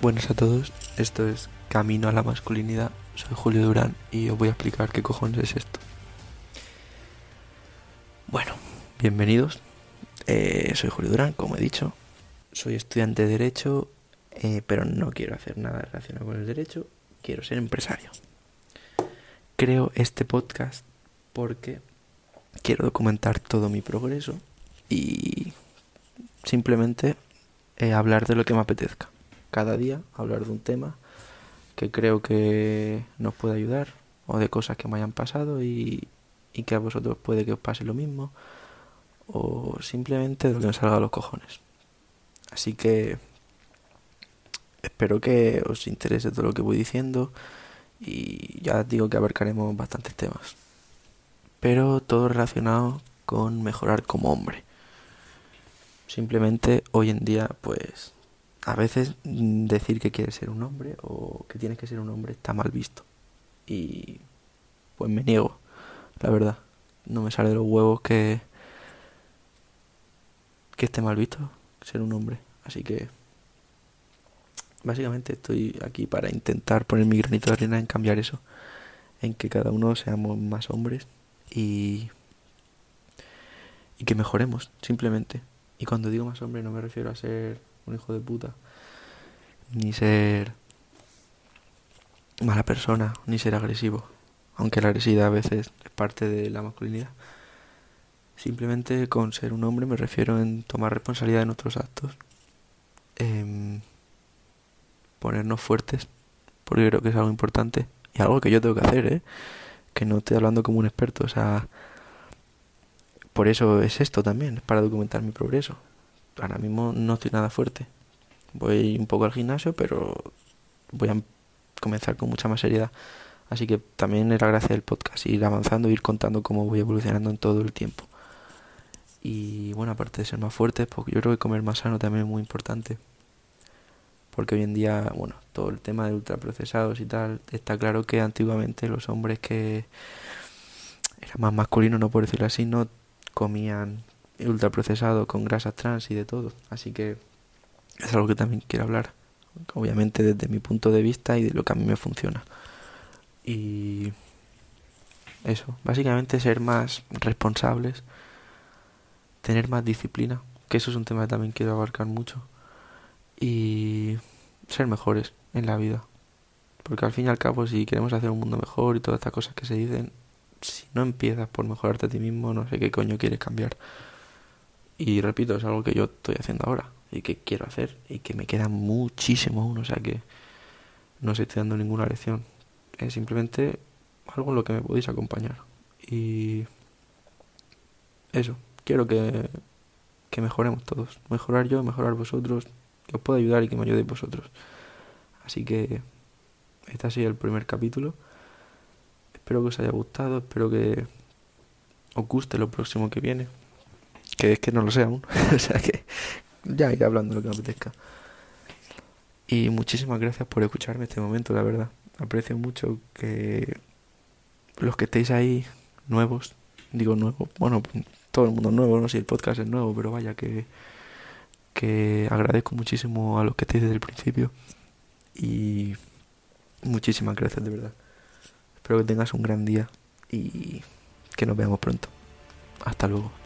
Buenas a todos, esto es Camino a la Masculinidad. Soy Julio Durán y os voy a explicar qué cojones es esto. Bueno, bienvenidos. Eh, soy Julio Durán, como he dicho. Soy estudiante de Derecho, eh, pero no quiero hacer nada relacionado con el derecho. Quiero ser empresario. Creo este podcast porque quiero documentar todo mi progreso y simplemente eh, hablar de lo que me apetezca. Cada día hablar de un tema que creo que nos puede ayudar o de cosas que me hayan pasado y, y que a vosotros puede que os pase lo mismo o simplemente de lo que me salga a los cojones. Así que espero que os interese todo lo que voy diciendo y ya digo que abarcaremos bastantes temas. Pero todo relacionado con mejorar como hombre. Simplemente hoy en día, pues, a veces decir que quieres ser un hombre o que tienes que ser un hombre está mal visto. Y pues me niego, la verdad. No me sale de los huevos que que esté mal visto ser un hombre. Así que básicamente estoy aquí para intentar poner mi granito de arena en cambiar eso, en que cada uno seamos más hombres y y que mejoremos, simplemente. Y cuando digo más hombre no me refiero a ser un hijo de puta, ni ser mala persona, ni ser agresivo, aunque la agresividad a veces es parte de la masculinidad. Simplemente con ser un hombre me refiero en tomar responsabilidad de nuestros actos, en ponernos fuertes, porque creo que es algo importante y algo que yo tengo que hacer, ¿eh? que no estoy hablando como un experto, o sea, por eso es esto también, para documentar mi progreso. Ahora mismo no estoy nada fuerte. Voy un poco al gimnasio, pero voy a comenzar con mucha más seriedad. Así que también era gracia del podcast, ir avanzando, ir contando cómo voy evolucionando en todo el tiempo. Y bueno, aparte de ser más fuerte, pues yo creo que comer más sano también es muy importante. Porque hoy en día, bueno, todo el tema de ultraprocesados y tal, está claro que antiguamente los hombres que eran más masculinos, no por decirlo así, no comían ultraprocesado con grasas trans y de todo. Así que es algo que también quiero hablar. Obviamente desde mi punto de vista y de lo que a mí me funciona. Y eso, básicamente ser más responsables, tener más disciplina, que eso es un tema que también quiero abarcar mucho. Y ser mejores en la vida. Porque al fin y al cabo, si queremos hacer un mundo mejor y todas estas cosas que se dicen, si no empiezas por mejorarte a ti mismo, no sé qué coño quieres cambiar. Y repito, es algo que yo estoy haciendo ahora y que quiero hacer y que me queda muchísimo aún, o sea que no se estoy dando ninguna lección. Es simplemente algo en lo que me podéis acompañar. Y eso, quiero que, que mejoremos todos. Mejorar yo, mejorar vosotros, que os pueda ayudar y que me ayudéis vosotros. Así que este ha sido el primer capítulo. Espero que os haya gustado, espero que os guste lo próximo que viene. Que es que no lo sé aún. o sea que ya iré hablando lo que me apetezca. Y muchísimas gracias por escucharme este momento, la verdad. Aprecio mucho que los que estéis ahí nuevos, digo nuevos, bueno, todo el mundo nuevo, no sé si el podcast es nuevo, pero vaya que, que agradezco muchísimo a los que estéis desde el principio. Y muchísimas gracias, de verdad. Espero que tengas un gran día y que nos veamos pronto. Hasta luego.